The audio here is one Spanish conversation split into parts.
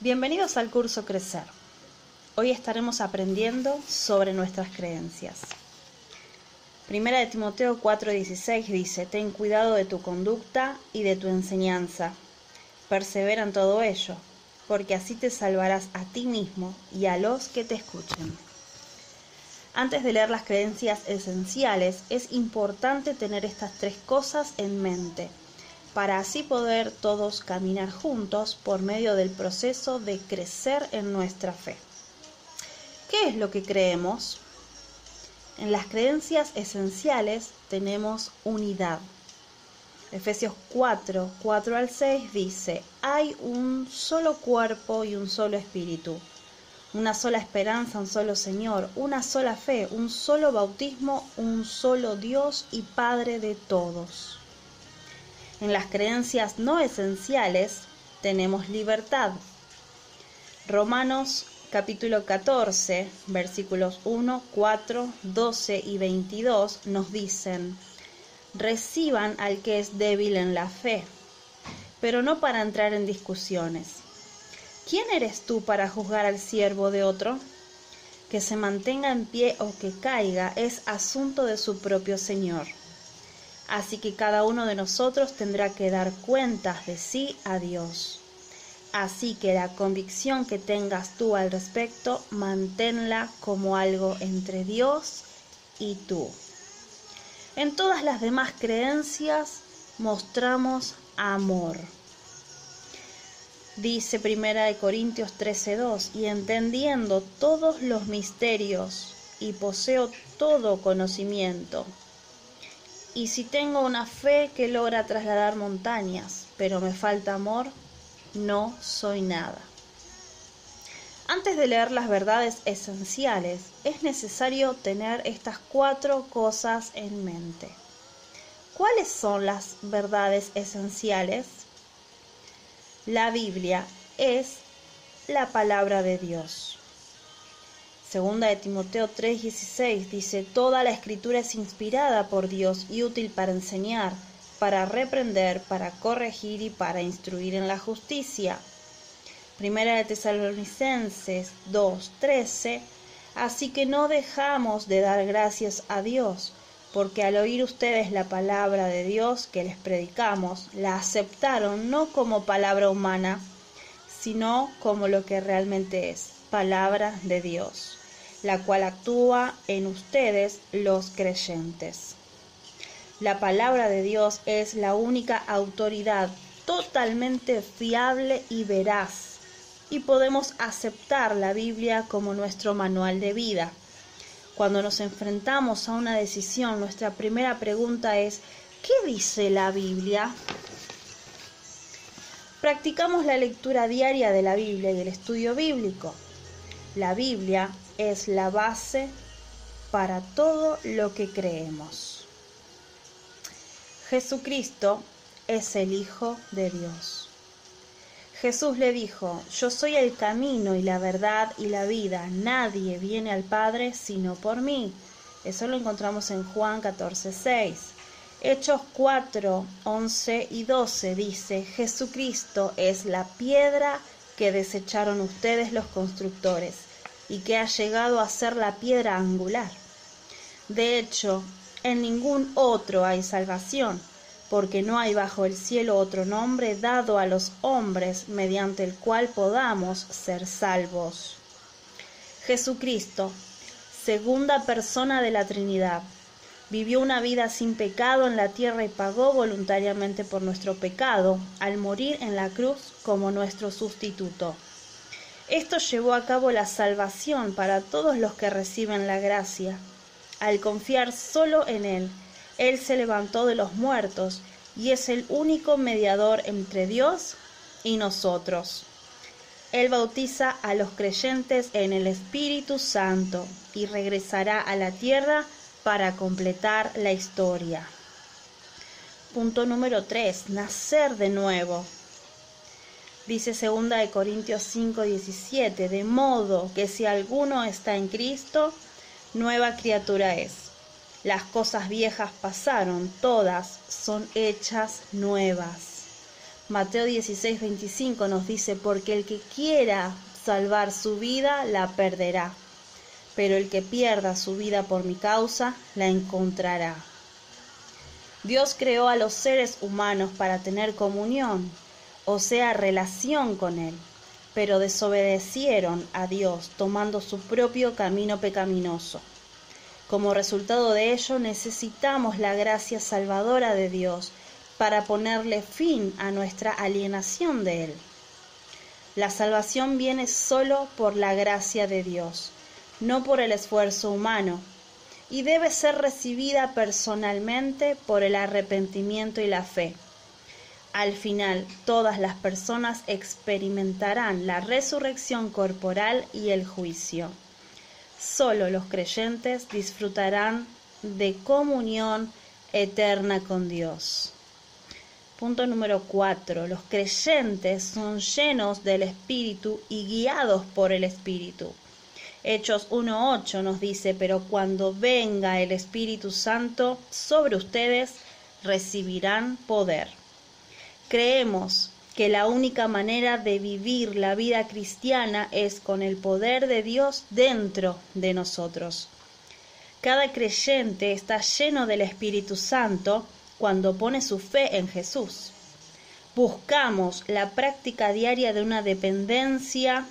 Bienvenidos al curso Crecer. Hoy estaremos aprendiendo sobre nuestras creencias. Primera de Timoteo 4:16 dice, Ten cuidado de tu conducta y de tu enseñanza. Persevera en todo ello, porque así te salvarás a ti mismo y a los que te escuchen. Antes de leer las creencias esenciales, es importante tener estas tres cosas en mente para así poder todos caminar juntos por medio del proceso de crecer en nuestra fe. ¿Qué es lo que creemos? En las creencias esenciales tenemos unidad. Efesios 4, 4 al 6 dice, hay un solo cuerpo y un solo espíritu, una sola esperanza, un solo Señor, una sola fe, un solo bautismo, un solo Dios y Padre de todos en las creencias no esenciales tenemos libertad. Romanos capítulo 14, versículos 1, 4, 12 y 22 nos dicen, reciban al que es débil en la fe, pero no para entrar en discusiones. ¿Quién eres tú para juzgar al siervo de otro? Que se mantenga en pie o que caiga es asunto de su propio Señor Así que cada uno de nosotros tendrá que dar cuentas de sí a Dios. Así que la convicción que tengas tú al respecto, manténla como algo entre Dios y tú. En todas las demás creencias mostramos amor. Dice Primera de Corintios 13:2, y entendiendo todos los misterios y poseo todo conocimiento, y si tengo una fe que logra trasladar montañas, pero me falta amor, no soy nada. Antes de leer las verdades esenciales, es necesario tener estas cuatro cosas en mente. ¿Cuáles son las verdades esenciales? La Biblia es la palabra de Dios. Segunda de Timoteo 3:16 dice, Toda la escritura es inspirada por Dios y útil para enseñar, para reprender, para corregir y para instruir en la justicia. Primera de Tesalonicenses 2:13, Así que no dejamos de dar gracias a Dios, porque al oír ustedes la palabra de Dios que les predicamos, la aceptaron no como palabra humana, sino como lo que realmente es, palabra de Dios la cual actúa en ustedes los creyentes. La palabra de Dios es la única autoridad totalmente fiable y veraz, y podemos aceptar la Biblia como nuestro manual de vida. Cuando nos enfrentamos a una decisión, nuestra primera pregunta es, ¿qué dice la Biblia? Practicamos la lectura diaria de la Biblia y el estudio bíblico. La Biblia es la base para todo lo que creemos. Jesucristo es el Hijo de Dios. Jesús le dijo, yo soy el camino y la verdad y la vida, nadie viene al Padre sino por mí. Eso lo encontramos en Juan 14, 6. Hechos 4, 11 y 12 dice, Jesucristo es la piedra que desecharon ustedes los constructores y que ha llegado a ser la piedra angular. De hecho, en ningún otro hay salvación, porque no hay bajo el cielo otro nombre dado a los hombres mediante el cual podamos ser salvos. Jesucristo, segunda persona de la Trinidad, vivió una vida sin pecado en la tierra y pagó voluntariamente por nuestro pecado al morir en la cruz como nuestro sustituto. Esto llevó a cabo la salvación para todos los que reciben la gracia. Al confiar solo en Él, Él se levantó de los muertos y es el único mediador entre Dios y nosotros. Él bautiza a los creyentes en el Espíritu Santo y regresará a la tierra para completar la historia. Punto número 3. Nacer de nuevo. Dice segunda de Corintios 5, 17, de modo que si alguno está en Cristo, nueva criatura es. Las cosas viejas pasaron, todas son hechas nuevas. Mateo 16, 25 nos dice, porque el que quiera salvar su vida la perderá, pero el que pierda su vida por mi causa la encontrará. Dios creó a los seres humanos para tener comunión, o sea, relación con Él, pero desobedecieron a Dios tomando su propio camino pecaminoso. Como resultado de ello necesitamos la gracia salvadora de Dios para ponerle fin a nuestra alienación de Él. La salvación viene solo por la gracia de Dios, no por el esfuerzo humano, y debe ser recibida personalmente por el arrepentimiento y la fe. Al final, todas las personas experimentarán la resurrección corporal y el juicio. Solo los creyentes disfrutarán de comunión eterna con Dios. Punto número 4. Los creyentes son llenos del Espíritu y guiados por el Espíritu. Hechos 1.8 nos dice, pero cuando venga el Espíritu Santo sobre ustedes, recibirán poder. Creemos que la única manera de vivir la vida cristiana es con el poder de Dios dentro de nosotros. Cada creyente está lleno del Espíritu Santo cuando pone su fe en Jesús. Buscamos la práctica diaria de una dependencia,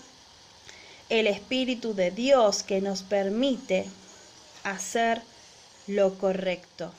el Espíritu de Dios que nos permite hacer lo correcto.